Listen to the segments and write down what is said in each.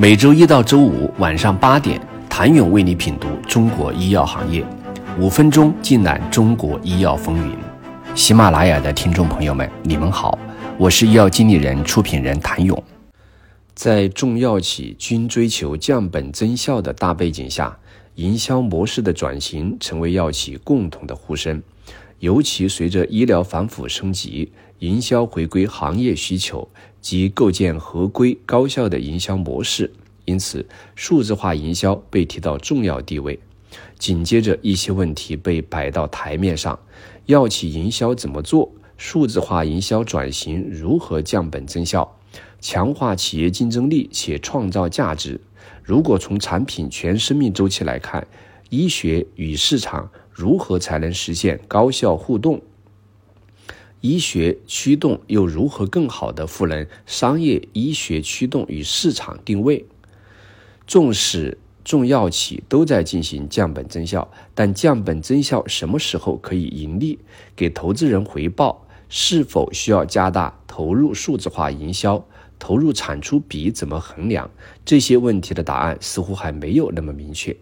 每周一到周五晚上八点，谭勇为你品读中国医药行业，五分钟尽览中国医药风云。喜马拉雅的听众朋友们，你们好，我是医药经理人、出品人谭勇。在众药企均追求降本增效的大背景下，营销模式的转型成为药企共同的呼声。尤其随着医疗反腐升级，营销回归行业需求及构建合规高效的营销模式，因此数字化营销被提到重要地位。紧接着，一些问题被摆到台面上：药企营销怎么做？数字化营销转型如何降本增效？强化企业竞争力且创造价值？如果从产品全生命周期来看，医学与市场。如何才能实现高效互动？医学驱动又如何更好地赋能商业医学驱动与市场定位？纵使众药企都在进行降本增效，但降本增效什么时候可以盈利，给投资人回报？是否需要加大投入数字化营销？投入产出比怎么衡量？这些问题的答案似乎还没有那么明确。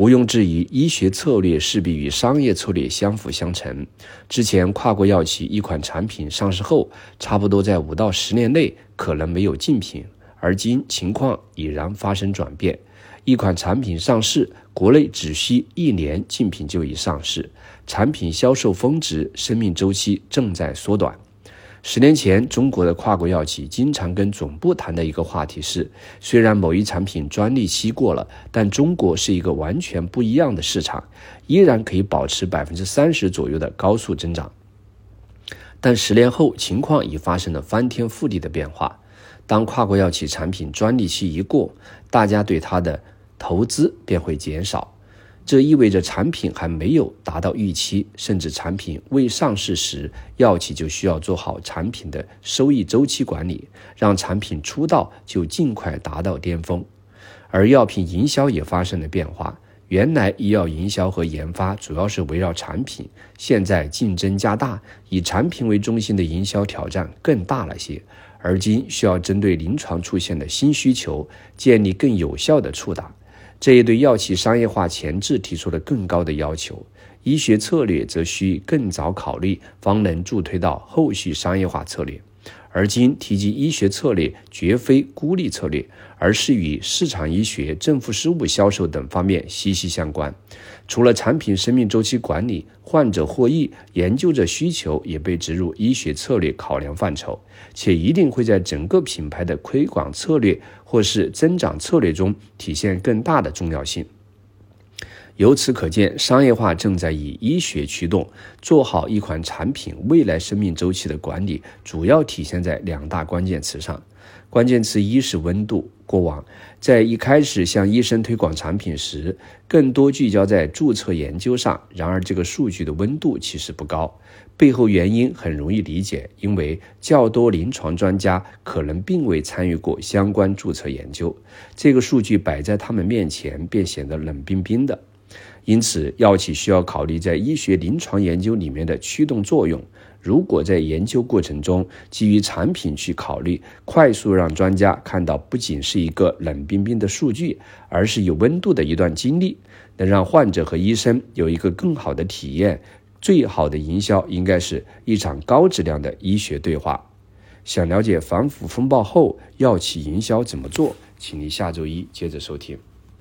毋庸置疑，医学策略势必与商业策略相辅相成。之前跨国药企一款产品上市后，差不多在五到十年内可能没有竞品，而今情况已然发生转变。一款产品上市，国内只需一年竞品就已上市，产品销售峰值，生命周期正在缩短。十年前，中国的跨国药企经常跟总部谈的一个话题是：虽然某一产品专利期过了，但中国是一个完全不一样的市场，依然可以保持百分之三十左右的高速增长。但十年后，情况已发生了翻天覆地的变化。当跨国药企产品专利期一过，大家对它的投资便会减少。这意味着产品还没有达到预期，甚至产品未上市时，药企就需要做好产品的收益周期管理，让产品出道就尽快达到巅峰。而药品营销也发生了变化，原来医药营销和研发主要是围绕产品，现在竞争加大，以产品为中心的营销挑战更大了些，而今需要针对临床出现的新需求，建立更有效的触达。这也对药企商业化前置提出了更高的要求，医学策略则需更早考虑，方能助推到后续商业化策略。而今提及医学策略，绝非孤立策略，而是与市场医学、政府事务销售等方面息息相关。除了产品生命周期管理、患者获益、研究者需求也被植入医学策略考量范畴，且一定会在整个品牌的推广策略或是增长策略中体现更大的重要性。由此可见，商业化正在以医学驱动。做好一款产品未来生命周期的管理，主要体现在两大关键词上。关键词一是温度。过往在一开始向医生推广产品时，更多聚焦在注册研究上。然而，这个数据的温度其实不高。背后原因很容易理解，因为较多临床专家可能并未参与过相关注册研究，这个数据摆在他们面前便显得冷冰冰的。因此，药企需要考虑在医学临床研究里面的驱动作用。如果在研究过程中基于产品去考虑，快速让专家看到不仅是一个冷冰冰的数据，而是有温度的一段经历，能让患者和医生有一个更好的体验。最好的营销应该是一场高质量的医学对话。想了解反腐风暴后药企营销怎么做，请您下周一接着收听。